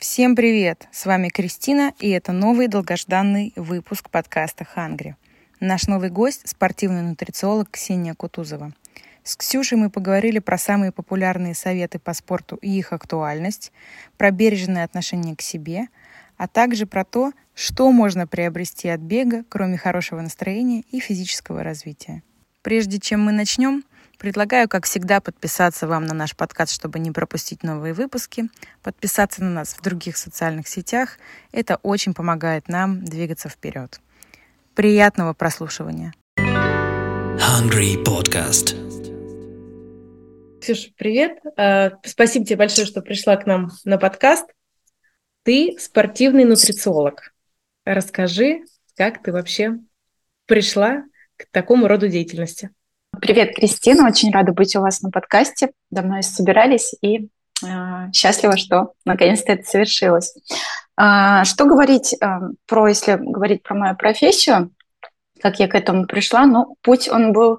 Всем привет! С вами Кристина, и это новый долгожданный выпуск подкаста «Хангри». Наш новый гость – спортивный нутрициолог Ксения Кутузова. С Ксюшей мы поговорили про самые популярные советы по спорту и их актуальность, про бережное отношение к себе, а также про то, что можно приобрести от бега, кроме хорошего настроения и физического развития. Прежде чем мы начнем, Предлагаю, как всегда, подписаться вам на наш подкаст, чтобы не пропустить новые выпуски, подписаться на нас в других социальных сетях. Это очень помогает нам двигаться вперед. Приятного прослушивания. Hungry Podcast. Ксюша, привет. А, спасибо тебе большое, что пришла к нам на подкаст. Ты спортивный нутрициолог. Расскажи, как ты вообще пришла к такому роду деятельности? Привет, Кристина. Очень рада быть у вас на подкасте. Давно собирались и э, счастлива, что наконец-то это совершилось. Э, что говорить э, про, если говорить про мою профессию, как я к этому пришла? Ну, путь он был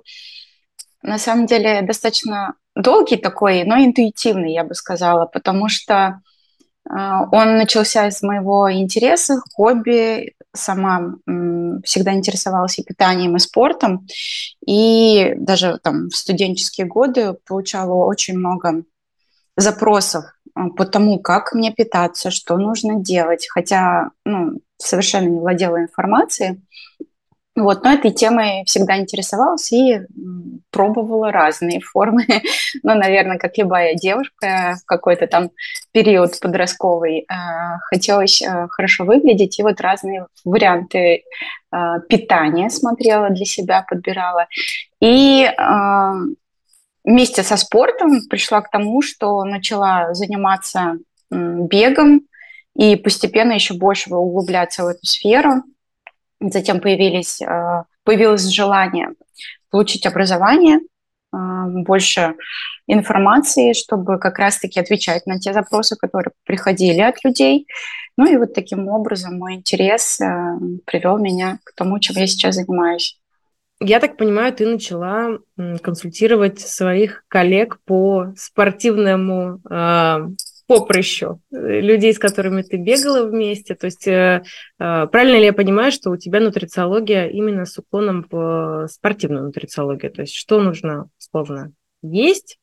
на самом деле достаточно долгий такой, но интуитивный, я бы сказала, потому что он начался из моего интереса, хобби, сама всегда интересовалась и питанием, и спортом, и даже там в студенческие годы получала очень много запросов а, по тому, как мне питаться, что нужно делать, хотя ну, совершенно не владела информацией. Вот, но этой темой всегда интересовалась и пробовала разные формы. ну, наверное, как любая девушка в какой-то там период подростковый э, хотелось э, хорошо выглядеть, и вот разные варианты э, питания смотрела для себя, подбирала. И вместе со спортом пришла к тому, что начала заниматься бегом и постепенно еще больше углубляться в эту сферу. Затем появились, э, появилось желание получить образование, э, больше информации, чтобы как раз-таки отвечать на те запросы, которые приходили от людей. Ну и вот таким образом мой интерес э, привел меня к тому, чем я сейчас занимаюсь. Я так понимаю, ты начала консультировать своих коллег по спортивному поприщу э, людей, с которыми ты бегала вместе. То есть э, э, правильно ли я понимаю, что у тебя нутрициология именно с уклоном в спортивную нутрициологию? То есть что нужно, словно, есть,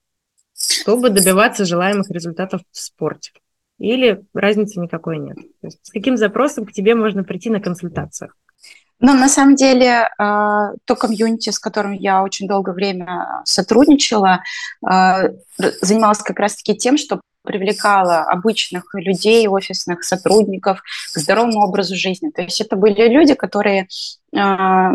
чтобы добиваться желаемых результатов в спорте? Или разницы никакой нет? То есть с каким запросом к тебе можно прийти на консультацию? Ну, на самом деле, то комьюнити, с которым я очень долгое время сотрудничала, занималась как раз-таки тем, что привлекала обычных людей, офисных сотрудников к здоровому образу жизни. То есть это были люди, которые э,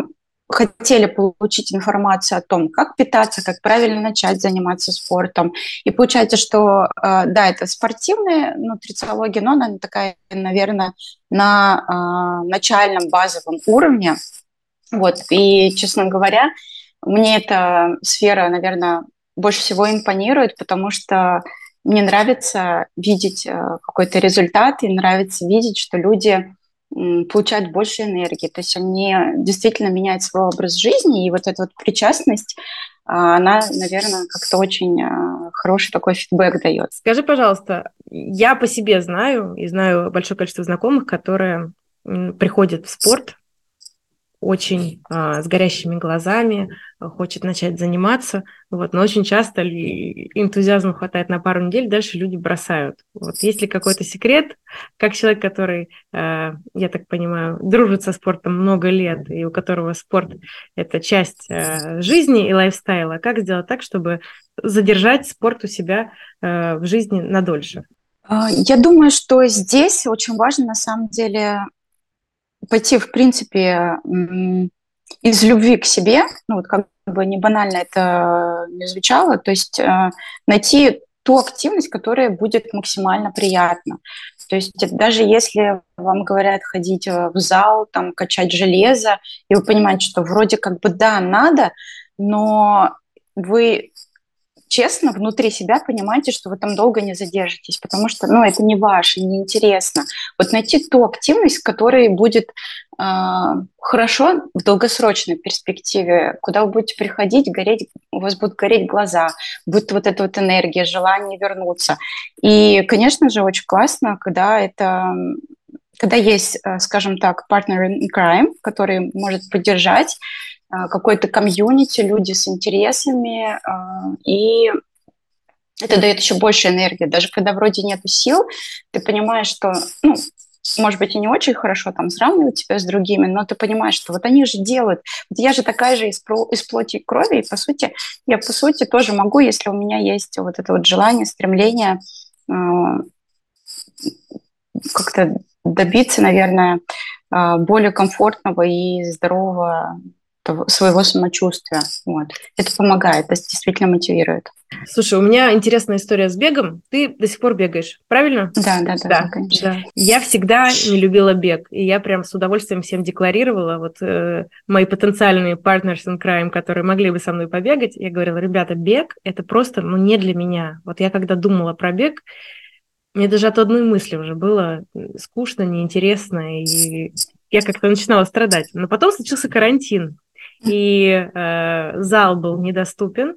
хотели получить информацию о том, как питаться, как правильно начать заниматься спортом. И получается, что, э, да, это спортивная нутрициология, но она такая, наверное, на э, начальном базовом уровне. Вот. И, честно говоря, мне эта сфера, наверное, больше всего импонирует, потому что мне нравится видеть э, какой-то результат, и нравится видеть, что люди получают больше энергии. То есть они действительно меняют свой образ жизни, и вот эта вот причастность, а, она, наверное, как-то очень э, хороший такой фидбэк дает. Скажи, пожалуйста, я по себе знаю, и знаю большое количество знакомых, которые приходят в спорт очень а, с горящими глазами, хочет начать заниматься, вот, но очень часто энтузиазма хватает на пару недель, дальше люди бросают. Вот есть ли какой-то секрет, как человек, который, а, я так понимаю, дружит со спортом много лет, и у которого спорт – это часть а, жизни и лайфстайла, как сделать так, чтобы задержать спорт у себя а, в жизни надольше? А, я думаю, что здесь очень важно, на самом деле, пойти, в принципе, из любви к себе, ну вот как бы не банально это не звучало, то есть э, найти ту активность, которая будет максимально приятна. То есть даже если вам говорят ходить э, в зал, там, качать железо, и вы понимаете, что вроде как бы да, надо, но вы честно внутри себя понимаете, что вы там долго не задержитесь, потому что, ну, это не ваше, не интересно. Вот найти ту активность, которая будет э, хорошо в долгосрочной перспективе, куда вы будете приходить, гореть, у вас будут гореть глаза, будет вот эта вот энергия, желание вернуться. И, конечно же, очень классно, когда это когда есть, э, скажем так, partner in crime, который может поддержать какой-то комьюнити, люди с интересами, э, и это дает еще больше энергии. Даже когда вроде нет сил, ты понимаешь, что, ну, может быть, и не очень хорошо там сравнивать тебя с другими, но ты понимаешь, что вот они же делают. Вот я же такая же из, из плоти и крови, и по сути, я по сути тоже могу, если у меня есть вот это вот желание, стремление как-то добиться, наверное, а, более комфортного и здорового своего самочувствия. Вот. Это помогает, это действительно мотивирует. Слушай, у меня интересная история с бегом. Ты до сих пор бегаешь, правильно? Да, да, да, да конечно. Да. Я всегда не любила бег, и я прям с удовольствием всем декларировала, вот э, мои потенциальные partners in crime, которые могли бы со мной побегать, я говорила, ребята, бег – это просто ну, не для меня. Вот я когда думала про бег, мне даже от одной мысли уже было скучно, неинтересно, и я как-то начинала страдать. Но потом случился карантин, и э, зал был недоступен,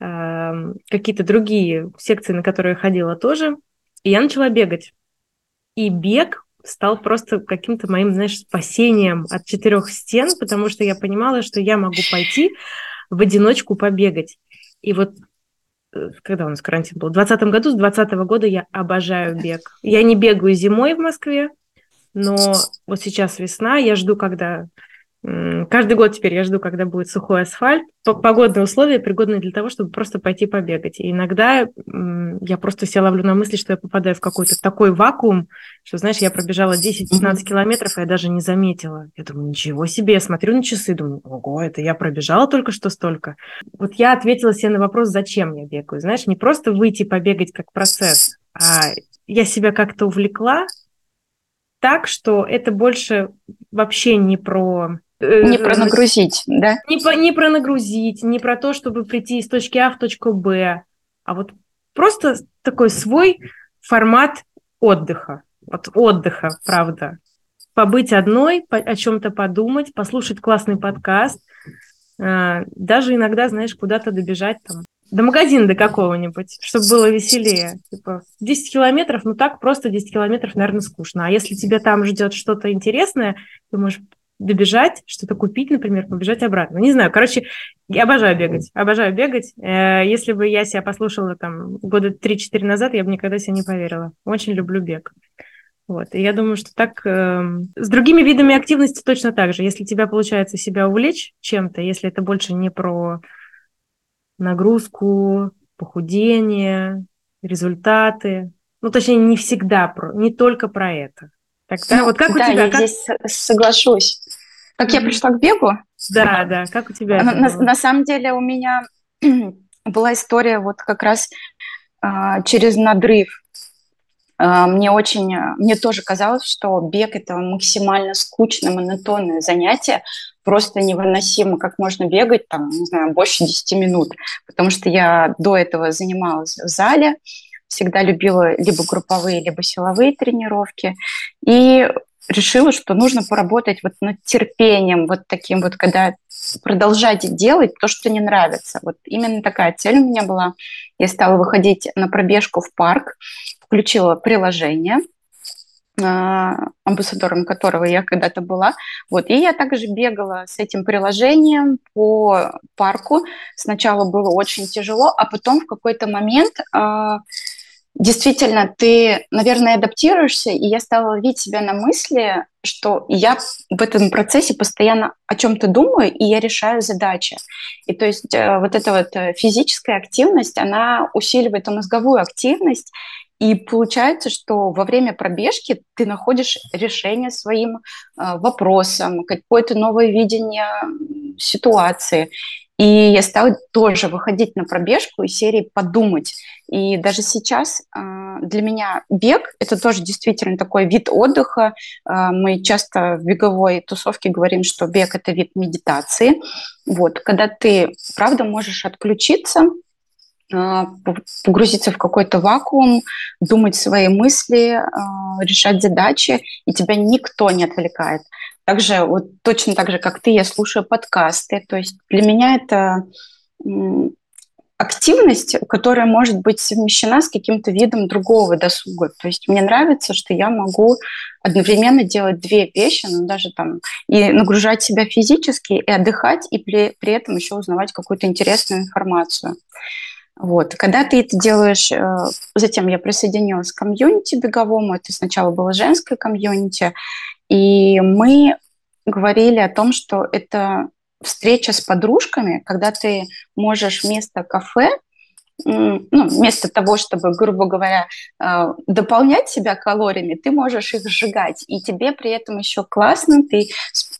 э, какие-то другие секции, на которые я ходила тоже, и я начала бегать. И бег стал просто каким-то моим, знаешь, спасением от четырех стен, потому что я понимала, что я могу пойти в одиночку побегать. И вот Э, когда у нас карантин был, в 2020 году, с 2020 года я обожаю бег. Я не бегаю зимой в Москве, но вот сейчас весна, я жду, когда Каждый год теперь я жду, когда будет сухой асфальт. Погодные условия пригодны для того, чтобы просто пойти побегать. И иногда я просто себя ловлю на мысли, что я попадаю в какой-то такой вакуум, что, знаешь, я пробежала 10-15 километров, и я даже не заметила. Я думаю, ничего себе, я смотрю на часы, думаю, ого, это я пробежала только что столько. Вот я ответила себе на вопрос, зачем я бегаю. Знаешь, не просто выйти побегать как процесс, а я себя как-то увлекла так, что это больше вообще не про не э, про нагрузить, да? Не, по, не про нагрузить, не про то, чтобы прийти из точки А в точку Б, а вот просто такой свой формат отдыха. Вот отдыха, правда. Побыть одной, по, о чем-то подумать, послушать классный подкаст, э, даже иногда, знаешь, куда-то добежать там до магазина до какого-нибудь, чтобы было веселее. Типа 10 километров, ну так просто 10 километров, наверное, скучно. А если тебе там ждет что-то интересное, ты можешь добежать, что-то купить, например, побежать обратно. Не знаю, короче, я обожаю бегать, обожаю бегать. Э, если бы я себя послушала там года 3-4 назад, я бы никогда себе не поверила. Очень люблю бег. Вот. И я думаю, что так э, с другими видами активности точно так же. Если тебя получается себя увлечь чем-то, если это больше не про нагрузку, похудение, результаты, ну, точнее, не всегда про, не только про это. Тогда ну, вот как да, у тебя? я как... здесь соглашусь. Как я пришла к бегу? Да, да, как у тебя? На, на, на самом деле у меня была история вот как раз а, через надрыв. А, мне очень, мне тоже казалось, что бег это максимально скучное, монотонное занятие, просто невыносимо, как можно бегать там, не знаю, больше 10 минут, потому что я до этого занималась в зале, всегда любила либо групповые, либо силовые тренировки. И решила, что нужно поработать вот над терпением, вот таким вот, когда продолжать делать то, что не нравится. Вот именно такая цель у меня была. Я стала выходить на пробежку в парк, включила приложение, а, амбассадором которого я когда-то была. Вот. И я также бегала с этим приложением по парку. Сначала было очень тяжело, а потом в какой-то момент а, действительно, ты, наверное, адаптируешься, и я стала ловить себя на мысли, что я в этом процессе постоянно о чем-то думаю, и я решаю задачи. И то есть э, вот эта вот э, физическая активность, она усиливает мозговую активность, и получается, что во время пробежки ты находишь решение своим э, вопросам, какое-то новое видение ситуации. И я стала тоже выходить на пробежку из серии «подумать». И даже сейчас а, для меня бег – это тоже действительно такой вид отдыха. А, мы часто в беговой тусовке говорим, что бег – это вид медитации. Вот, когда ты, правда, можешь отключиться, а, погрузиться в какой-то вакуум, думать свои мысли, решать задачи, и тебя никто не отвлекает. Также вот точно так же, как ты, я слушаю подкасты. То есть для меня это активность, которая может быть совмещена с каким-то видом другого досуга. То есть мне нравится, что я могу одновременно делать две вещи, ну даже там и нагружать себя физически, и отдыхать, и при, при этом еще узнавать какую-то интересную информацию. Вот. Когда ты это делаешь, э, затем я присоединилась к комьюнити беговому, это сначала было женское комьюнити, и мы говорили о том, что это встреча с подружками, когда ты можешь вместо кафе ну, вместо того, чтобы, грубо говоря, э, дополнять себя калориями, ты можешь их сжигать, и тебе при этом еще классно, ты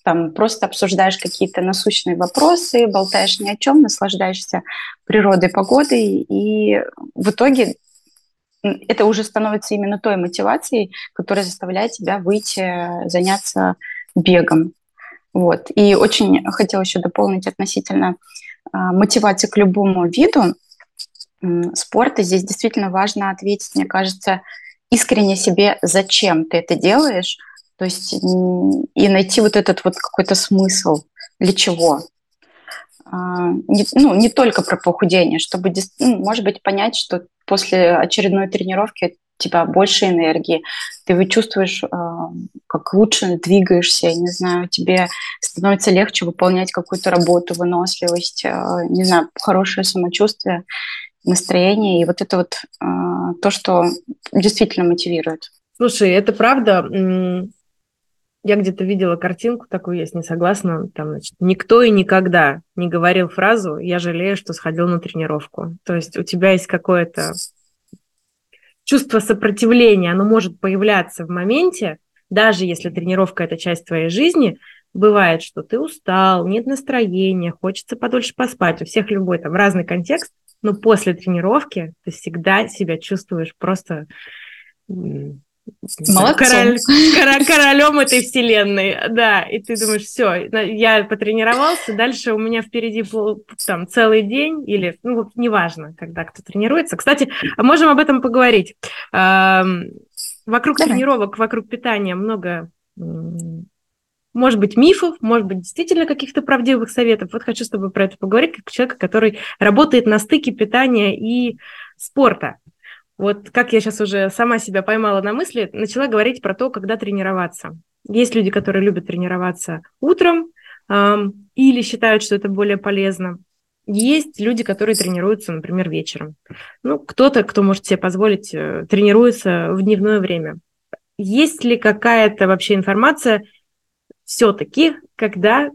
там просто обсуждаешь какие-то насущные вопросы, болтаешь ни о чем, наслаждаешься природой, погодой, и в итоге это уже становится именно той мотивацией, которая заставляет тебя выйти, заняться бегом. Вот. И очень хотела еще дополнить относительно а, мотивации к любому виду спорта. Здесь действительно важно ответить, мне кажется, искренне себе, зачем ты это делаешь, то есть и найти вот этот вот какой-то смысл, для чего. А, не, ну, не только про похудение, чтобы, ну, может быть, понять, что после очередной тренировки у тебя больше энергии, ты чувствуешь, а, как лучше двигаешься, не знаю, тебе становится легче выполнять какую-то работу, выносливость, а, не знаю, хорошее самочувствие, настроение, и вот это вот то, что действительно мотивирует. Слушай, это правда. Я где-то видела картинку такую, я с ней согласна. Там, значит, никто и никогда не говорил фразу «я жалею, что сходил на тренировку». То есть у тебя есть какое-то чувство сопротивления, оно может появляться в моменте, даже если тренировка – это часть твоей жизни, бывает, что ты устал, нет настроения, хочется подольше поспать. У всех любой там разный контекст, но после тренировки ты всегда себя чувствуешь просто Король, король, королем этой вселенной, да, и ты думаешь, все, я потренировался, дальше у меня впереди там целый день или, ну, неважно, когда кто тренируется. Кстати, можем об этом поговорить. Вокруг Давай. тренировок, вокруг питания много, может быть, мифов, может быть, действительно каких-то правдивых советов. Вот хочу с тобой про это поговорить, как человека, который работает на стыке питания и спорта. Вот как я сейчас уже сама себя поймала на мысли, начала говорить про то, когда тренироваться. Есть люди, которые любят тренироваться утром эм, или считают, что это более полезно. Есть люди, которые тренируются, например, вечером. Ну, кто-то, кто может себе позволить, э, тренируется в дневное время. Есть ли какая-то вообще информация все-таки, когда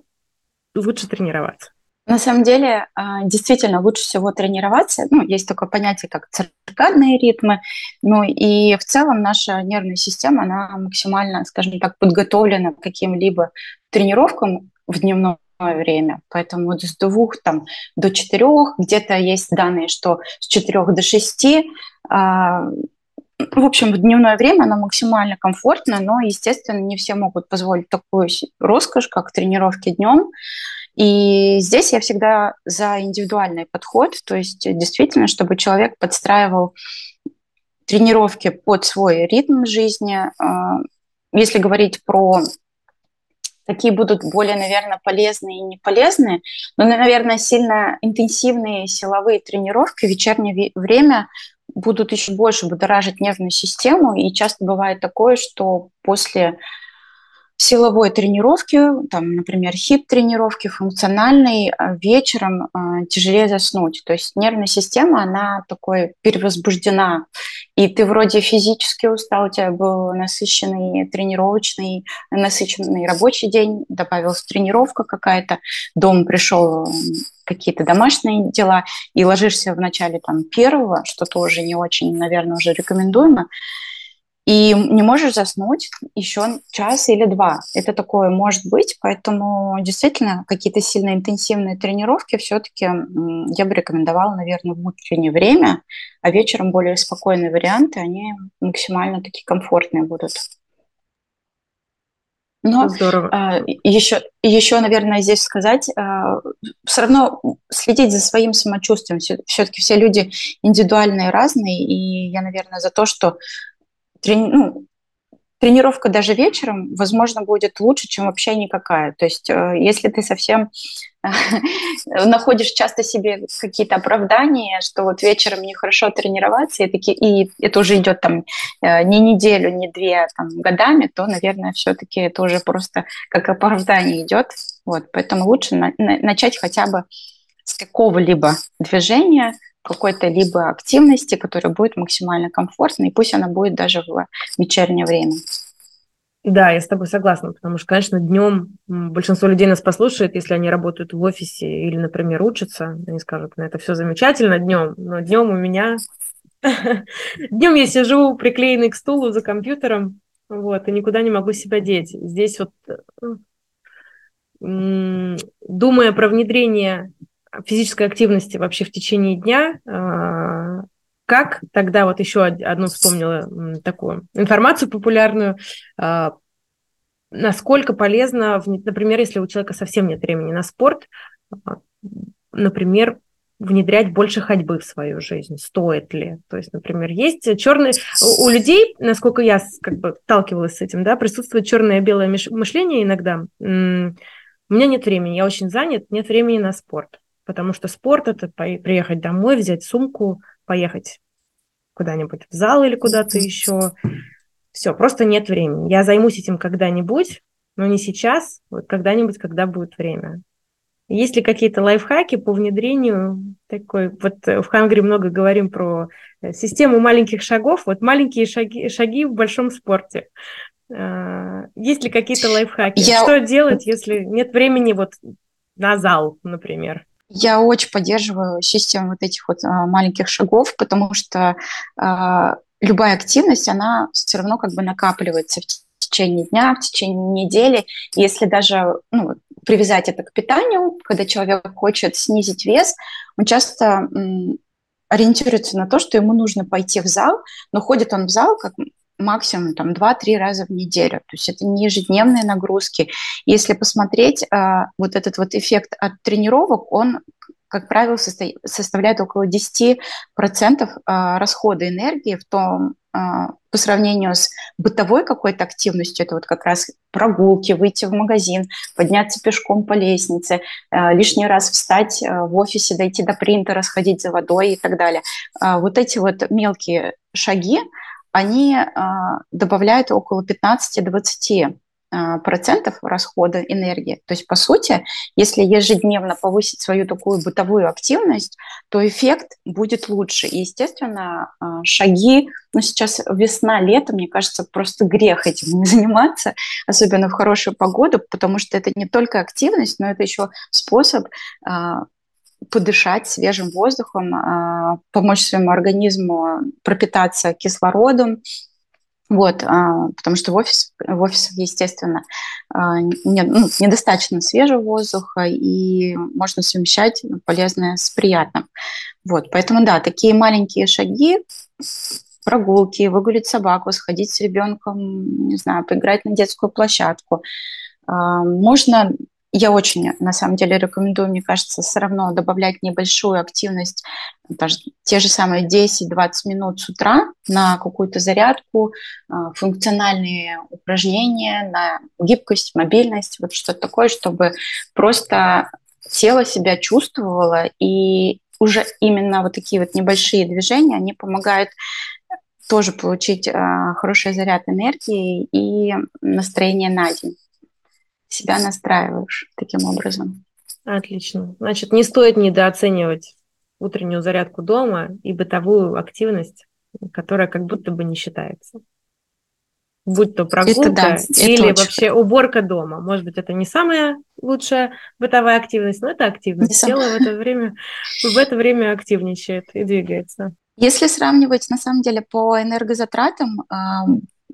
лучше тренироваться? На самом деле, а, действительно, лучше всего тренироваться. Ну, есть такое понятие, как циркадные ритмы. Ну и в целом наша нервная система, она максимально, скажем так, подготовлена к каким-либо тренировкам в дневное время. Поэтому вот с двух там, до четырех, где-то есть данные, что с четырех до шести а, в общем, в дневное время оно максимально комфортно, но, естественно, не все могут позволить такую роскошь, как тренировки днем. И здесь я всегда за индивидуальный подход, то есть действительно, чтобы человек подстраивал тренировки под свой ритм жизни. А, если говорить про какие будут более, наверное, полезные и не полезные, но, наверное, сильно интенсивные силовые тренировки в вечернее время будут еще больше будоражить нервную систему, и часто бывает такое, что после силовой тренировки, там, например, хип-тренировки, функциональной, а, вечером э, тяжелее заснуть. То есть нервная система, она такой перевозбуждена. И ты вроде физически устал, у тебя был насыщенный тренировочный, насыщенный рабочий день, добавилась тренировка какая-то, дом пришел какие-то домашние дела, и ложишься в начале там первого, что тоже не очень, наверное, уже рекомендуемо, и не можешь заснуть еще час или два. Это такое может быть, поэтому действительно какие-то сильно интенсивные тренировки все-таки я бы рекомендовала, наверное, в утреннее время, а вечером более спокойные варианты, они максимально такие комфортные будут. Но Здорово. еще, еще, наверное, здесь сказать, все равно следить за своим самочувствием. Все-таки все люди индивидуальные, разные, и я, наверное, за то, что ну, тренировка даже вечером, возможно, будет лучше, чем вообще никакая. То есть, э, если ты совсем находишь часто себе какие-то оправдания, что вот вечером нехорошо тренироваться, и, таки, и это уже идет там э, не неделю, не две там, годами, то, наверное, все-таки это уже просто как оправдание идет. Вот, поэтому лучше на, на, начать хотя бы с какого-либо движения, какой-то либо активности, которая будет максимально комфортной, и пусть она будет даже в вечернее время. Да, я с тобой согласна, потому что, конечно, днем большинство людей нас послушает, если они работают в офисе или, например, учатся, они скажут, ну это все замечательно днем, но днем у меня... Днем я сижу приклеенный к стулу за компьютером, вот, и никуда не могу себя деть. Здесь вот, думая про внедрение физической активности вообще в течение дня, а, как тогда вот еще одну вспомнила такую информацию популярную, а, насколько полезно, например, если у человека совсем нет времени на спорт, а, например, внедрять больше ходьбы в свою жизнь? Стоит ли? То есть, например, есть черные... У людей, насколько я как бы сталкивалась с этим, да, присутствует черное и белое мышление иногда. У меня нет времени, я очень занят, нет времени на спорт потому что спорт – это приехать домой, взять сумку, поехать куда-нибудь в зал или куда-то еще. Все, просто нет времени. Я займусь этим когда-нибудь, но не сейчас, вот когда-нибудь, когда будет время. Есть ли какие-то лайфхаки по внедрению такой? Вот в Хангри много говорим про э, систему маленьких шагов. Вот маленькие шаги, шаги в большом спорте. А, есть ли какие-то лайфхаки? Я... Что делать, если нет времени вот на зал, например? Я очень поддерживаю систему вот этих вот а, маленьких шагов, потому что а, любая активность, она все равно как бы накапливается в течение дня, в течение недели. Если даже ну, привязать это к питанию, когда человек хочет снизить вес, он часто ориентируется на то, что ему нужно пойти в зал, но ходит он в зал как максимум там 2-3 раза в неделю. То есть это не ежедневные нагрузки. Если посмотреть, а, вот этот вот эффект от тренировок, он как правило, составляет около 10% а, расхода энергии в том, а, по сравнению с бытовой какой-то активностью, это вот как раз прогулки, выйти в магазин, подняться пешком по лестнице, лишний раз встать в офисе, дойти до принтера, сходить за водой и так далее. Вот эти вот мелкие шаги, они а, добавляют около 15-20 а, процентов расхода энергии. То есть, по сути, если ежедневно повысить свою такую бытовую активность, то эффект будет лучше. И, естественно, а, шаги, ну, сейчас весна, лето, мне кажется, просто грех этим не заниматься, особенно в хорошую погоду, потому что это не только активность, но это еще способ подышать свежим воздухом, а, помочь своему организму пропитаться кислородом, вот, а, потому что в, офис, в офисах, естественно, а, нет, ну, недостаточно свежего воздуха, и можно совмещать полезное с приятным. Вот, поэтому, да, такие маленькие шаги, прогулки, выгулить собаку, сходить с ребенком, не знаю, поиграть на детскую площадку. Можно я очень, на самом деле, рекомендую, мне кажется, все равно добавлять небольшую активность, даже те же самые 10-20 минут с утра на какую-то зарядку, а, функциональные упражнения на гибкость, мобильность, вот что-то такое, чтобы просто тело себя чувствовало, и уже именно вот такие вот небольшие движения, они помогают тоже получить а, хороший заряд энергии и настроение на день себя настраиваешь таким образом. Отлично. Значит, не стоит недооценивать утреннюю зарядку дома и бытовую активность, которая как будто бы не считается. Будь то прогулка это, да, или это вообще уборка дома. Может быть, это не самая лучшая бытовая активность, но это активность. Тело в это время в это время активничает и двигается. Если сравнивать, на самом деле, по энергозатратам,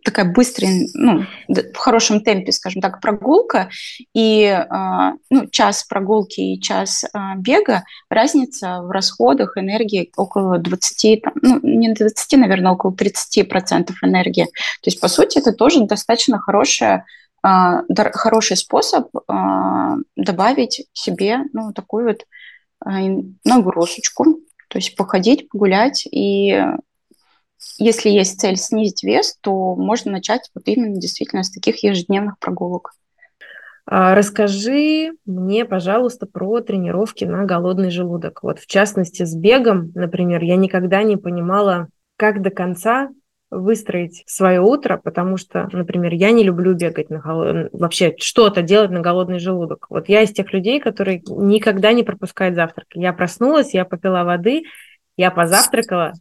такая быстрая, ну, в хорошем темпе, скажем так, прогулка, и а, ну, час прогулки и час а, бега, разница в расходах энергии около 20, там, ну, не 20, наверное, около 30% энергии. То есть, по сути, это тоже достаточно хорошая а, хороший способ добавить себе ну, такую вот нагрузочку, то есть походить, погулять. И если есть цель снизить вес, то можно начать вот именно действительно с таких ежедневных прогулок. Расскажи мне, пожалуйста, про тренировки на голодный желудок. Вот в частности с бегом, например, я никогда не понимала, как до конца выстроить свое утро, потому что, например, я не люблю бегать на голод... вообще что-то делать на голодный желудок. Вот я из тех людей, которые никогда не пропускают завтрак. Я проснулась, я попила воды, я позавтракала,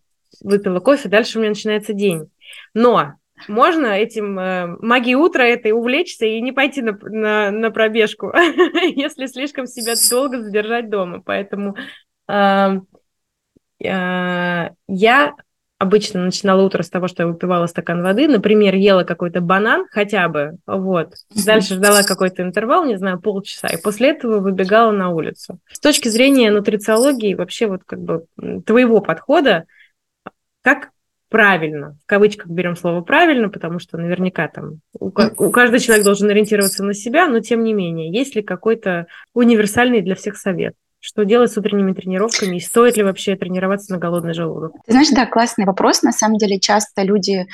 выпила кофе, дальше у меня начинается день. Но можно этим э, магией утра этой увлечься и не пойти на, на, на пробежку, если слишком себя долго задержать дома. Поэтому э, э, я обычно начинала утро с того, что я выпивала стакан воды, например, ела какой-то банан хотя бы, вот, дальше ждала какой-то интервал, не знаю, полчаса, и после этого выбегала на улицу. С точки зрения нутрициологии, вообще вот как бы твоего подхода, как правильно, в кавычках берем слово правильно, потому что наверняка там у, у каждый человек должен ориентироваться на себя, но тем не менее, есть ли какой-то универсальный для всех совет? Что делать с утренними тренировками и стоит ли вообще тренироваться на голодный желудок? Ты знаешь, да, классный вопрос. На самом деле часто люди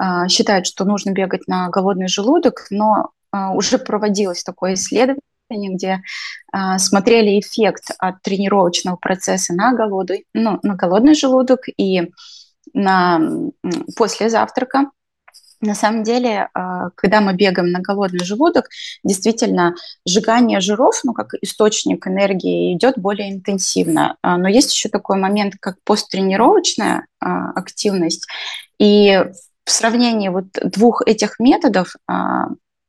э, считают, что нужно бегать на голодный желудок, но э, уже проводилось такое исследование, где э, смотрели эффект от тренировочного процесса на голодный, ну, на голодный желудок и на после завтрака. На самом деле, а, когда мы бегаем на голодный желудок, действительно сжигание жиров, ну, как источник энергии, идет более интенсивно. А, но есть еще такой момент, как посттренировочная а, активность. И в сравнении вот двух этих методов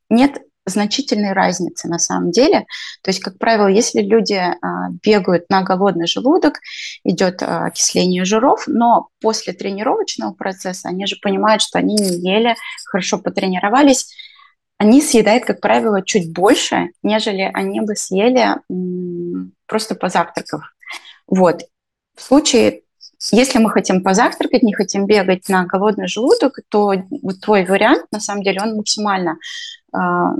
нет значительной разницы на самом деле. То есть, как правило, если люди а, бегают на голодный желудок, идет а, окисление жиров, но после тренировочного процесса они же понимают, что они не ели, хорошо потренировались, они съедают, как правило, чуть больше, нежели они бы съели просто позавтракав. Вот. В случае, если мы хотим позавтракать, не хотим бегать на голодный желудок, то вот твой вариант, на самом деле, он максимально а,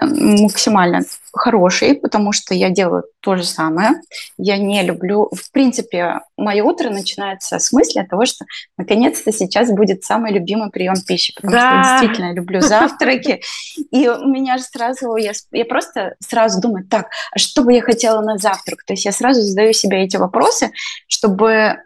максимально хороший, потому что я делаю то же самое. Я не люблю... В принципе, мое утро начинается с мысли того, что наконец-то сейчас будет самый любимый прием пищи, потому да. что я действительно люблю завтраки. И у меня же сразу... Я, я просто сразу думаю, так, а что бы я хотела на завтрак? То есть я сразу задаю себе эти вопросы, чтобы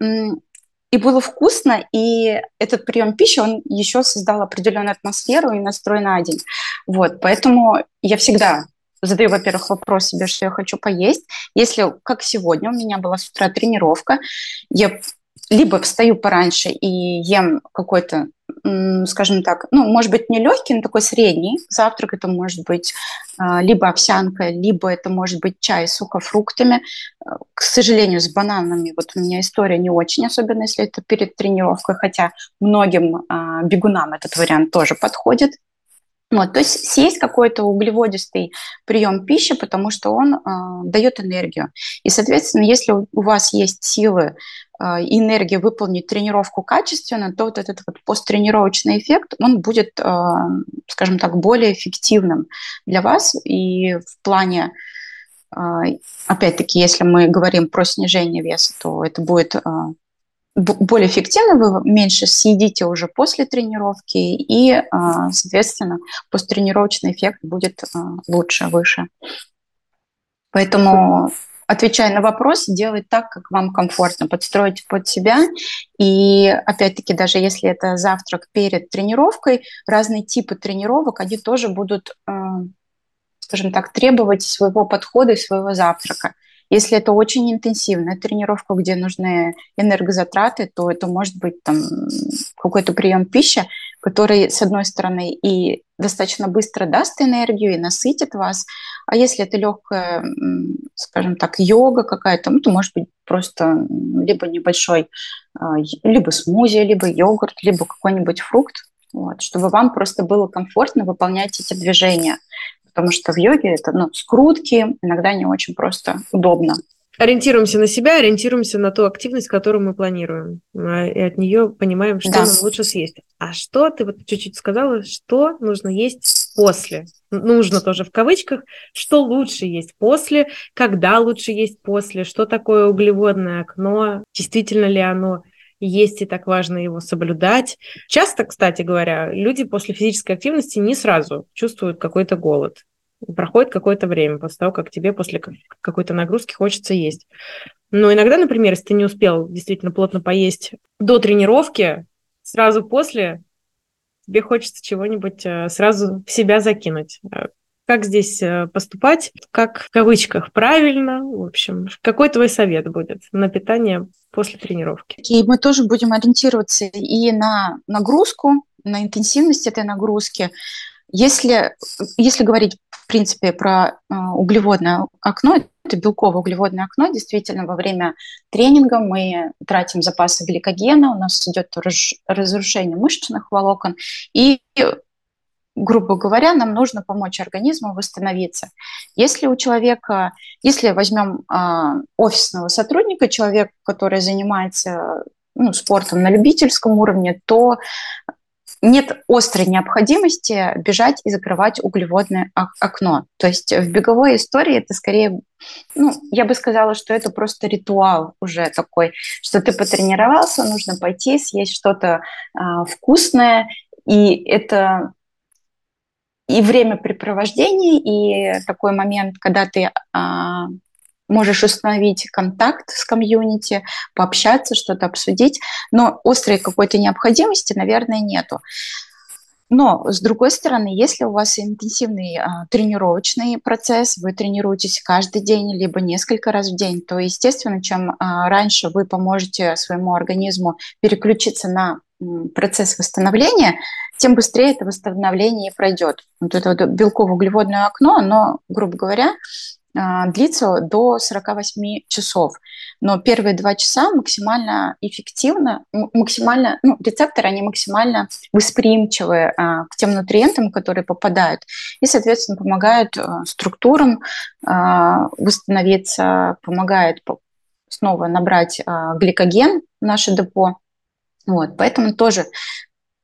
и было вкусно, и этот прием пищи, он еще создал определенную атмосферу и настрой на день. Вот, поэтому я всегда задаю, во-первых, вопрос себе, что я хочу поесть. Если, как сегодня, у меня была с утра тренировка, я либо встаю пораньше и ем какой-то скажем так, ну, может быть, не легкий, но такой средний завтрак. Это может быть а, либо овсянка, либо это может быть чай с сухофруктами. К сожалению, с бананами вот у меня история не очень, особенно если это перед тренировкой, хотя многим а, бегунам этот вариант тоже подходит. Вот, то есть съесть какой-то углеводистый прием пищи, потому что он э, дает энергию. И, соответственно, если у вас есть силы и энергия выполнить тренировку качественно, то вот этот вот посттренировочный эффект, он будет, э, скажем так, более эффективным для вас. И в плане, э, опять-таки, если мы говорим про снижение веса, то это будет более эффективно, вы меньше съедите уже после тренировки, и, а, соответственно, посттренировочный эффект будет а, лучше, выше. Поэтому, отвечая на вопрос, делать так, как вам комфортно, подстроить под себя. И, опять-таки, даже если это завтрак перед тренировкой, разные типы тренировок, они тоже будут, а, скажем так, требовать своего подхода и своего завтрака. Если это очень интенсивная тренировка, где нужны энергозатраты, то это может быть там какой-то прием пищи, который, с одной стороны, и достаточно быстро даст энергию и насытит вас, а если это легкая, скажем так, йога какая-то, ну, то может быть просто либо небольшой, а, либо смузи, либо йогурт, либо какой-нибудь фрукт, вот, чтобы вам просто было комфортно выполнять эти движения потому что в йоге это ну, скрутки, иногда не очень просто удобно. Ориентируемся на себя, ориентируемся на ту активность, которую мы планируем, а, и от нее понимаем, что да. нам лучше съесть. А что ты вот чуть-чуть сказала, что нужно есть после? Нужно тоже в кавычках, что лучше есть после, когда лучше есть после, что такое углеводное окно, действительно ли оно есть и так важно его соблюдать. Часто, кстати говоря, люди после физической активности не сразу чувствуют какой-то голод. Проходит какое-то время после того, как тебе после какой-то нагрузки хочется есть. Но иногда, например, если ты не успел действительно плотно поесть до тренировки, сразу после тебе хочется чего-нибудь э, сразу в себя закинуть. Э, как здесь э, поступать, как в кавычках правильно, в общем, какой твой совет будет на питание после тренировки? И мы тоже будем ориентироваться и на нагрузку, на интенсивность этой нагрузки. Если, если говорить, в принципе, про углеводное окно, это белково-углеводное окно. Действительно, во время тренинга мы тратим запасы гликогена, у нас идет разрушение мышечных волокон, и грубо говоря, нам нужно помочь организму восстановиться. Если у человека, если возьмем э, офисного сотрудника, человек, который занимается ну, спортом на любительском уровне, то нет острой необходимости бежать и закрывать углеводное окно. То есть в беговой истории это скорее, ну, я бы сказала, что это просто ритуал уже такой, что ты потренировался, нужно пойти съесть что-то а, вкусное, и это и времяпрепровождение, и такой момент, когда ты а, можешь установить контакт с комьюнити, пообщаться, что-то обсудить, но острой какой-то необходимости, наверное, нету. Но, с другой стороны, если у вас интенсивный а, тренировочный процесс, вы тренируетесь каждый день, либо несколько раз в день, то, естественно, чем а, раньше вы поможете своему организму переключиться на процесс восстановления, тем быстрее это восстановление пройдет. Вот это вот белково-углеводное окно, оно, грубо говоря, длится до 48 часов. Но первые два часа максимально эффективно, максимально, ну, рецепторы, они максимально восприимчивы а, к тем нутриентам, которые попадают, и, соответственно, помогают а, структурам а, восстановиться, помогают снова набрать а, гликоген в наше депо. Вот, поэтому тоже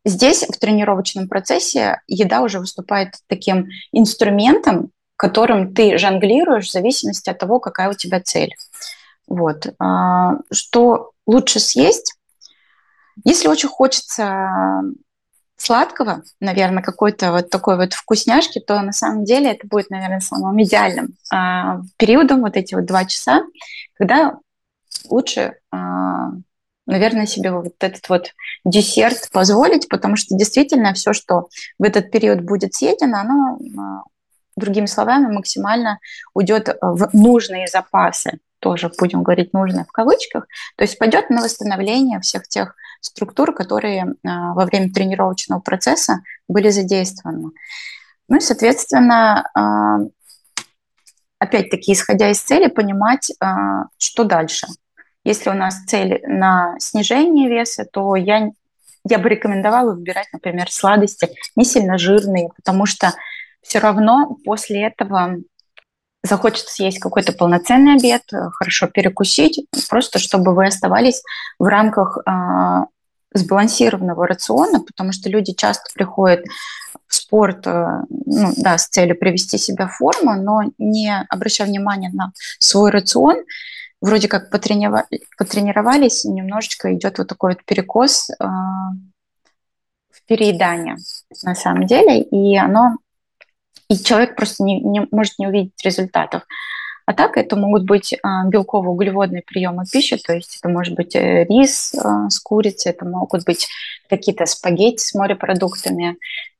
Здесь в тренировочном процессе еда уже выступает таким инструментом, которым ты жонглируешь в зависимости от того, какая у тебя цель. Вот. А, что лучше съесть? Если очень хочется сладкого, наверное, какой-то вот такой вот вкусняшки, то на самом деле это будет, наверное, самым идеальным а, периодом, вот эти вот два часа, когда лучше, а, наверное, себе вот этот вот десерт позволить, потому что действительно все, что в этот период будет съедено, оно другими словами, максимально уйдет в нужные запасы, тоже будем говорить нужные в кавычках, то есть пойдет на восстановление всех тех структур, которые а, во время тренировочного процесса были задействованы. Ну и, соответственно, а, опять-таки, исходя из цели, понимать, что дальше. Если у нас цель на снижение веса, то я, я бы рекомендовала выбирать, например, сладости не сильно жирные, потому что все равно после этого захочется съесть какой-то полноценный обед, э, хорошо перекусить, просто чтобы вы оставались в рамках э, сбалансированного рациона, потому что люди часто приходят в спорт э, ну, да, с целью привести себя в форму, но не обращая внимания на свой рацион, вроде как потренировали, потренировались, немножечко идет вот такой вот перекос э, в переедание на самом деле, и оно и человек просто не, не может не увидеть результатов. А так это могут быть а, белково-углеводные приемы пищи, то есть это может быть э, рис а, с курицей, это могут быть какие-то спагетти с морепродуктами.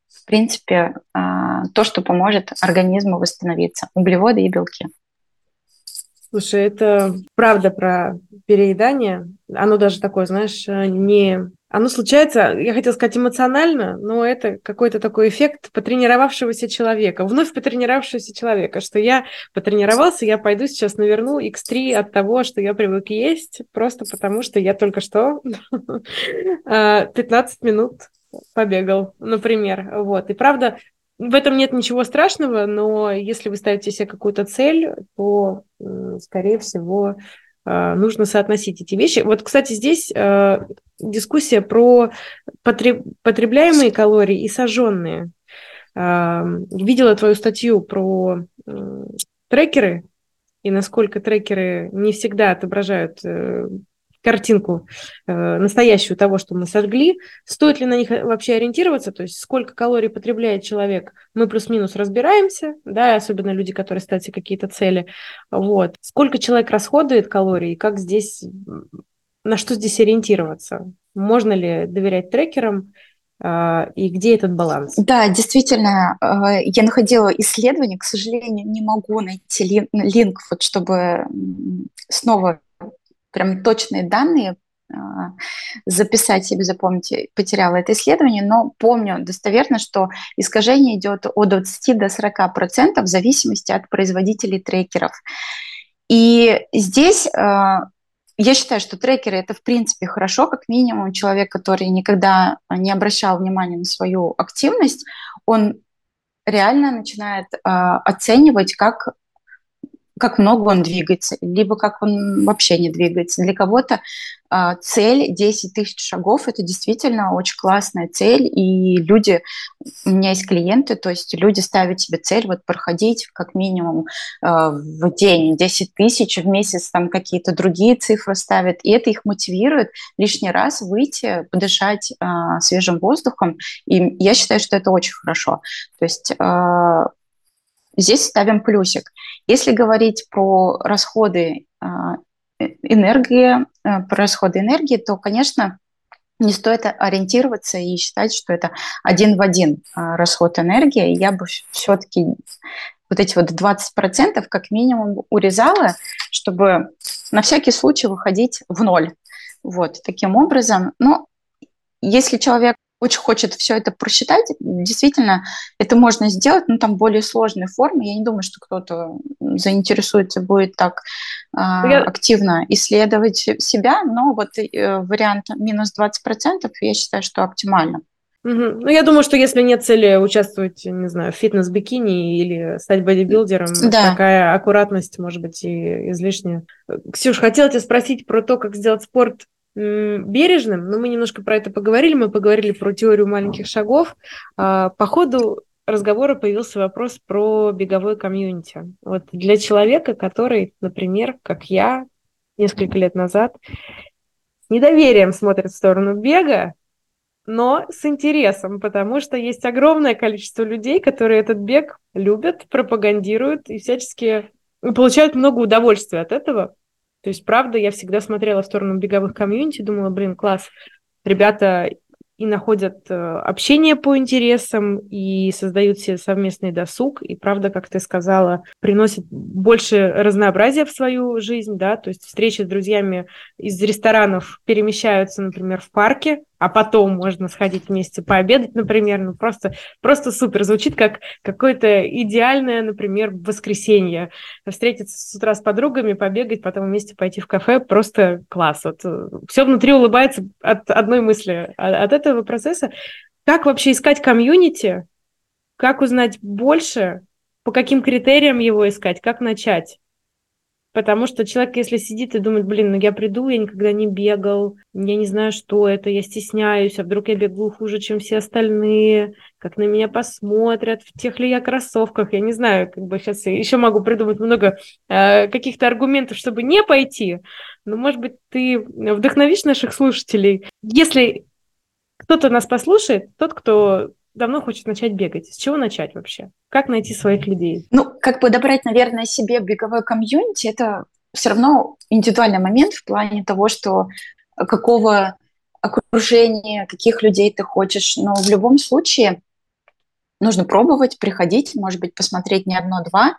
В принципе, а, то, что поможет организму восстановиться, углеводы и белки. Слушай, это правда про переедание. Оно даже такое, знаешь, не оно случается, я хотела сказать, эмоционально, но это какой-то такой эффект потренировавшегося человека, вновь потренировавшегося человека, что я потренировался, я пойду сейчас наверну x3 от того, что я привык есть, просто потому что я только что 15 а, минут побегал, например. Вот. И правда, в этом нет ничего страшного, но если вы ставите себе какую-то цель, то, скорее всего, а, нужно соотносить эти вещи. Вот, кстати, здесь а, дискуссия про потребляемые калории и сожженные. видела твою статью про трекеры и насколько трекеры не всегда отображают э, картинку э, настоящую того, что мы сожгли, стоит ли на них вообще ориентироваться, то есть сколько калорий потребляет человек, мы плюс-минус разбираемся, да, особенно люди, которые ставят себе какие-то цели, вот, сколько человек расходует калорий, как здесь, на что здесь ориентироваться, можно ли доверять трекерам, э, и где этот баланс? Да, действительно, э, я находила исследование, к сожалению, не могу найти линк, вот, чтобы снова прям точные данные а, записать себе, запомнить, потеряла это исследование, но помню достоверно, что искажение идет от 20 до 40 процентов в зависимости от производителей трекеров. И здесь а, я считаю, что трекеры это в принципе хорошо, как минимум человек, который никогда не обращал внимания на свою активность, он реально начинает э, оценивать, как как много он двигается, либо как он вообще не двигается. Для кого-то э, цель 10 тысяч шагов – это действительно очень классная цель, и люди, у меня есть клиенты, то есть люди ставят себе цель вот проходить как минимум э, в день 10 тысяч, в месяц там какие-то другие цифры ставят, и это их мотивирует лишний раз выйти, подышать э, свежим воздухом, и я считаю, что это очень хорошо. То есть здесь ставим плюсик. Если говорить про расходы а, э, энергии, э, про расходы энергии, то, конечно, не стоит ориентироваться и считать, что это один в один а, расход энергии. Я бы все-таки вот эти вот 20% как минимум урезала, чтобы на всякий случай выходить в ноль. Вот, таким образом, ну, если человек очень хочет все это просчитать, действительно, это можно сделать, но там более сложной форме. Я не думаю, что кто-то заинтересуется, будет так э, я... активно исследовать себя, но вот э, вариант минус 20% я считаю, что оптимально. Угу. Ну, я думаю, что если нет цели участвовать, не знаю, в фитнес-бикини или стать бодибилдером, да. такая аккуратность может быть и излишняя. Ксюш, хотела тебя спросить про то, как сделать спорт бережным, но мы немножко про это поговорили, мы поговорили про теорию маленьких шагов. А, по ходу разговора появился вопрос про беговой комьюнити. Вот для человека, который, например, как я, несколько лет назад, с недоверием смотрит в сторону бега, но с интересом, потому что есть огромное количество людей, которые этот бег любят, пропагандируют и всячески получают много удовольствия от этого. То есть, правда, я всегда смотрела в сторону беговых комьюнити, думала, блин, класс, ребята и находят э, общение по интересам, и создают себе совместный досуг, и, правда, как ты сказала, приносит больше разнообразия в свою жизнь, да, то есть встречи с друзьями из ресторанов перемещаются, например, в парке, а потом можно сходить вместе пообедать, например, ну просто, просто супер, звучит как какое-то идеальное, например, воскресенье, встретиться с утра с подругами, побегать, потом вместе пойти в кафе, просто класс, вот э, все внутри улыбается от одной мысли, а, от этого процесса. Как вообще искать комьюнити, как узнать больше, по каким критериям его искать, как начать? Потому что человек, если сидит и думает, блин, ну я приду, я никогда не бегал, я не знаю, что это, я стесняюсь, а вдруг я бегу хуже, чем все остальные, как на меня посмотрят, в тех ли я кроссовках, я не знаю, как бы сейчас я еще могу придумать много э, каких-то аргументов, чтобы не пойти, но, может быть, ты вдохновишь наших слушателей. Если кто-то нас послушает, тот, кто давно хочет начать бегать. С чего начать вообще? Как найти своих людей? Ну, как бы добрать, наверное, себе беговой комьюнити, это все равно индивидуальный момент в плане того, что какого окружения, каких людей ты хочешь. Но в любом случае нужно пробовать, приходить, может быть, посмотреть не одно-два,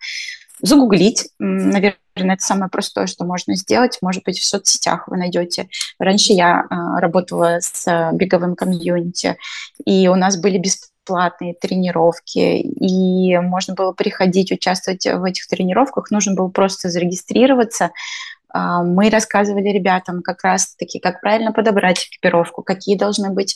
загуглить, наверное, это самое простое, что можно сделать. Может быть, в соцсетях вы найдете. Раньше я э, работала с э, беговым комьюнити, и у нас были бесплатные тренировки, и можно было приходить, участвовать в этих тренировках. Нужно было просто зарегистрироваться, мы рассказывали ребятам как раз-таки, как правильно подобрать экипировку, какие должны быть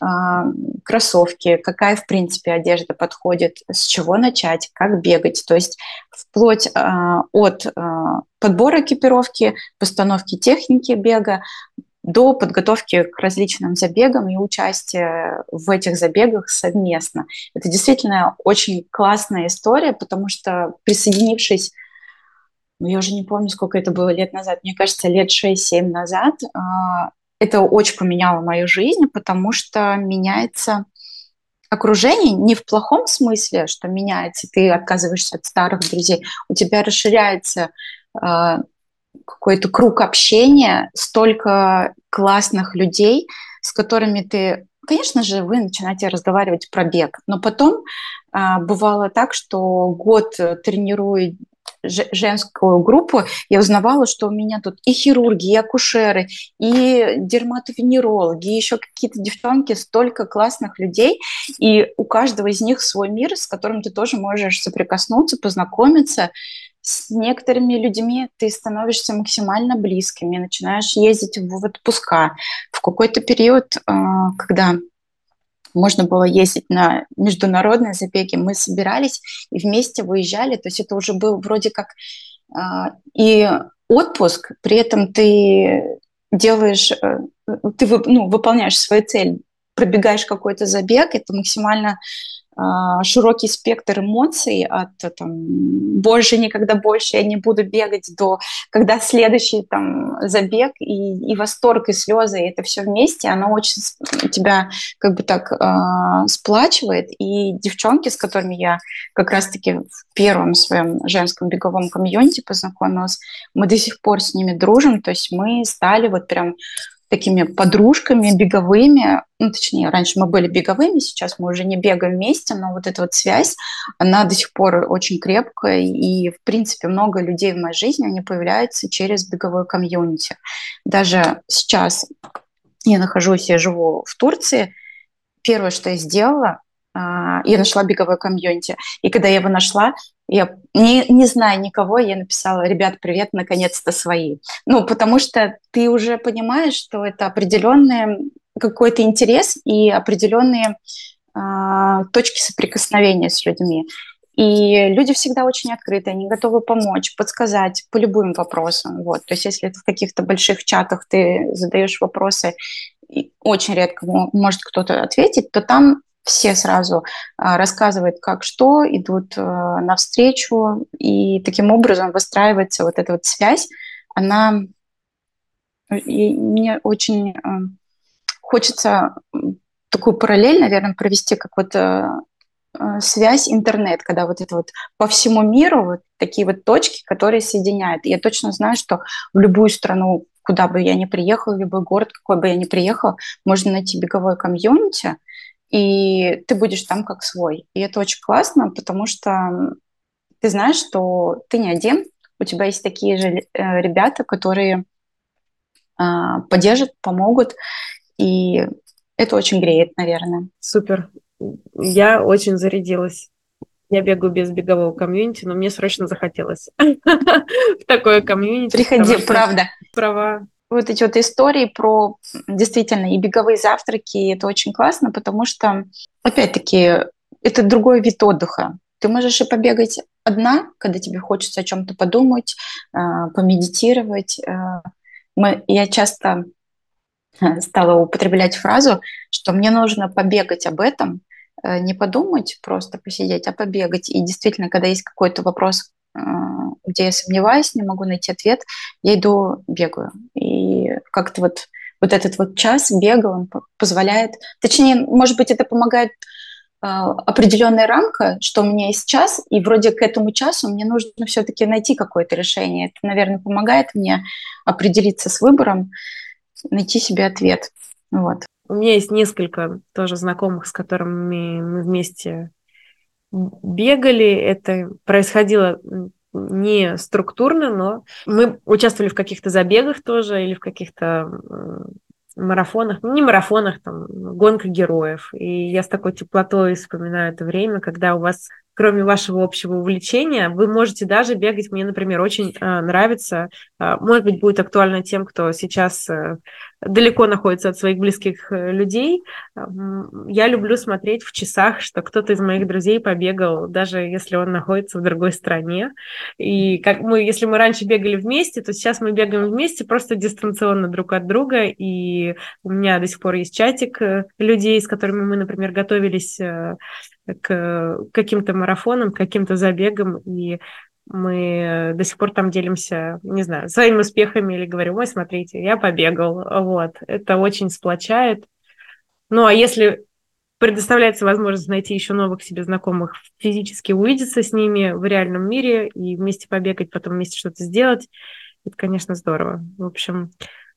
а, кроссовки, какая, в принципе, одежда подходит, с чего начать, как бегать. То есть вплоть а, от подбора экипировки, постановки техники бега, до подготовки к различным забегам и участия в этих забегах совместно. Это действительно очень классная история, потому что присоединившись, ну, я уже не помню, сколько это было лет назад, мне кажется, лет 6-7 назад, а, это очень поменяло мою жизнь, потому что меняется окружение не в плохом смысле, что меняется, ты отказываешься от старых друзей, у тебя расширяется э, какой-то круг общения, столько классных людей, с которыми ты, конечно же, вы начинаете разговаривать про бег, но потом э, бывало так, что год тренируя женскую группу, я узнавала, что у меня тут и хирурги, и акушеры, и дерматовенерологи, и еще какие-то девчонки, столько классных людей, и у каждого из них свой мир, с которым ты тоже можешь соприкоснуться, познакомиться. С некоторыми людьми ты становишься максимально близкими, начинаешь ездить в отпуска. В какой-то период, а, когда можно было ездить на международные забеги. Мы собирались и вместе выезжали, то есть это уже был вроде как э, и отпуск, при этом ты делаешь, э, ты ну, выполняешь свою цель, пробегаешь какой-то забег, это максимально а, широкий спектр эмоций от там, больше никогда больше я не буду бегать до когда следующий там забег и, и восторг и слезы и это все вместе оно очень тебя как бы так э, сплачивает. И девчонки с которыми я как раз таки в первом своем женском беговом комьюнити познакомилась мы до сих пор с ними дружим. То есть мы стали вот прям такими подружками беговыми, ну, точнее, раньше мы были беговыми, сейчас мы уже не бегаем вместе, но вот эта вот связь, она до сих пор очень крепкая, и, в принципе, много людей в моей жизни, они появляются через беговой комьюнити. Даже сейчас я нахожусь, я живу в Турции, первое, что я сделала, а, я нашла беговой комьюнити. И когда я его нашла, я не, не зная никого, я написала, ребят, привет, наконец-то свои. Ну, потому что ты уже понимаешь, что это определенный какой-то интерес и определенные э, точки соприкосновения с людьми. И люди всегда очень открыты, они готовы помочь, подсказать по любым вопросам. Вот. То есть если в каких-то больших чатах ты задаешь вопросы, и очень редко может кто-то ответить, то там все сразу а, рассказывают, как что, идут а, навстречу, и таким образом выстраивается вот эта вот связь. Она и мне очень а, хочется такую параллель, наверное, провести, как вот связь интернет, когда вот это вот по всему миру вот такие вот точки, которые соединяют. Я точно знаю, что в любую страну, куда бы я ни приехала, в любой город, какой бы я ни приехала, можно найти беговой комьюнити, и ты будешь там как свой. И это очень классно, потому что ты знаешь, что ты не один, у тебя есть такие же э, ребята, которые э, поддержат, помогут, и это очень греет, наверное. Супер. Я очень зарядилась. Я бегаю без бегового комьюнити, но мне срочно захотелось в такое комьюнити. Приходи, правда. Права вот эти вот истории про действительно и беговые завтраки, это очень классно, потому что, опять-таки, это другой вид отдыха. Ты можешь и побегать одна, когда тебе хочется о чем-то подумать, а, помедитировать. А. Мы, я часто а, стала употреблять фразу, что мне нужно побегать об этом, не подумать, просто посидеть, а побегать. И действительно, когда есть какой-то вопрос, где я сомневаюсь, не могу найти ответ, я иду бегаю. И как-то вот, вот этот вот час бега, он позволяет, точнее, может быть, это помогает э, определенная рамка, что у меня есть час, и вроде к этому часу мне нужно все-таки найти какое-то решение. Это, наверное, помогает мне определиться с выбором, найти себе ответ. Вот. У меня есть несколько тоже знакомых, с которыми мы вместе бегали. Это происходило не структурно, но мы участвовали в каких-то забегах тоже или в каких-то марафонах, ну, не марафонах, там, гонка героев. И я с такой теплотой вспоминаю это время, когда у вас, кроме вашего общего увлечения, вы можете даже бегать. Мне, например, очень э, нравится, э, может быть, будет актуально тем, кто сейчас э, далеко находится от своих близких э, людей, я люблю смотреть в часах, что кто-то из моих друзей побегал, даже если он находится в другой стране. И как мы, если мы раньше бегали вместе, то сейчас мы бегаем вместе просто дистанционно друг от друга. И у меня до сих пор есть чатик э, людей, с которыми мы, например, готовились э, к каким-то марафонам, к каким-то забегам, и мы до сих пор там делимся, не знаю, своими успехами или говорю, ой, смотрите, я побегал, вот, это очень сплочает. Ну, а если предоставляется возможность найти еще новых себе знакомых, физически увидеться с ними в реальном мире и вместе побегать, потом вместе что-то сделать, это, конечно, здорово. В общем,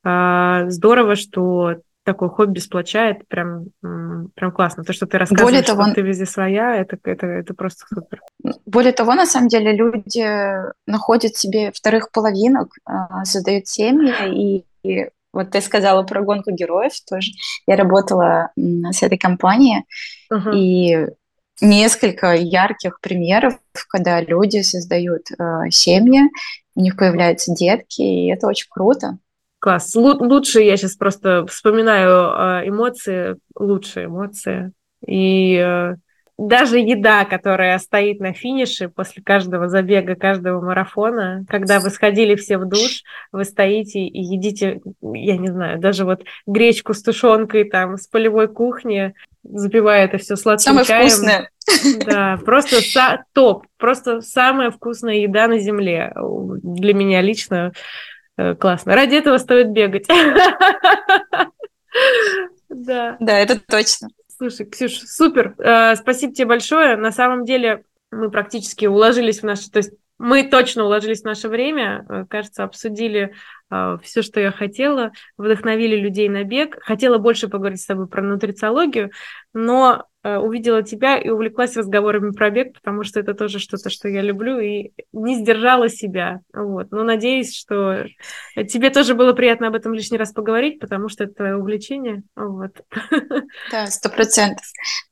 а, здорово, что такое хобби сплочает, прям, прям классно. То, что ты рассказываешь, Более того, что ты везде своя, это, это, это просто супер. Более того, на самом деле, люди находят себе вторых половинок, а, создают семьи, и, и вот ты сказала про гонку героев тоже. Я работала с этой компанией, uh-huh. и несколько ярких примеров, когда люди создают э, семьи, у них появляются детки, и это очень круто. Класс. Лу- лучше я сейчас просто вспоминаю э, эмоции, лучшие эмоции. И э, даже еда, которая стоит на финише после каждого забега, каждого марафона, когда вы сходили все в душ, вы стоите и едите, я не знаю, даже вот гречку с тушенкой там с полевой кухни, запивая это все сладким Самое чаем. вкусное. Да, просто топ, просто самая вкусная еда на земле для меня лично Э, классно. Ради этого стоит бегать. Да. Да, это точно. Слушай, Ксюш, супер. Э, спасибо тебе большое. На самом деле мы практически уложились в наше... То есть мы точно уложились в наше время. Э, кажется, обсудили все, что я хотела, вдохновили людей на бег. Хотела больше поговорить с тобой про нутрициологию, но Э, увидела тебя и увлеклась разговорами про бег, потому что это тоже что-то, что я люблю, и не сдержала себя. Вот. Но надеюсь, что тебе тоже было приятно об этом лишний раз поговорить, потому что это твое увлечение. Вот. Да, сто процентов.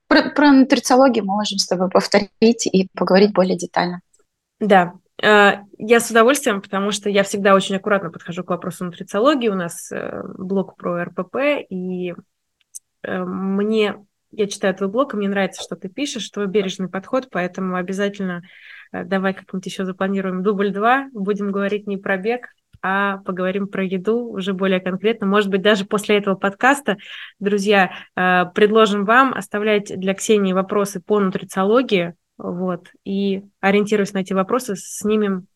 Про, про нутрициологию мы можем с тобой повторить и поговорить более детально. Да, э, я с удовольствием, потому что я всегда очень аккуратно подхожу к вопросу нутрициологии. У нас э, блок про РПП, и мне я читаю твой блог, и мне нравится, что ты пишешь, твой бережный подход, поэтому обязательно э, давай как-нибудь еще запланируем дубль два, будем говорить не про бег, а поговорим про еду уже более конкретно. Может быть, даже после этого подкаста, друзья, э, предложим вам оставлять для Ксении вопросы по нутрициологии, вот, и ориентируясь на эти вопросы, снимем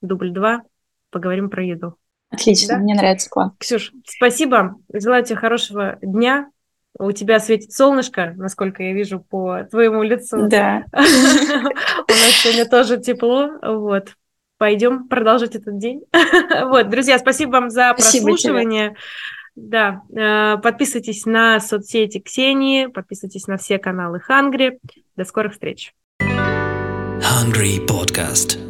дубль два, поговорим про еду. Отлично, да? мне нравится класс. Ксюш, спасибо. Желаю тебе хорошего дня, у тебя светит солнышко, насколько я вижу по твоему лицу. Да. У нас сегодня тоже тепло. Вот. Пойдем продолжить этот день. Вот, друзья, спасибо вам за прослушивание. Да, э, подписывайтесь на соцсети Ксении, подписывайтесь на все каналы Хангри. До скорых встреч. Hungry Podcast.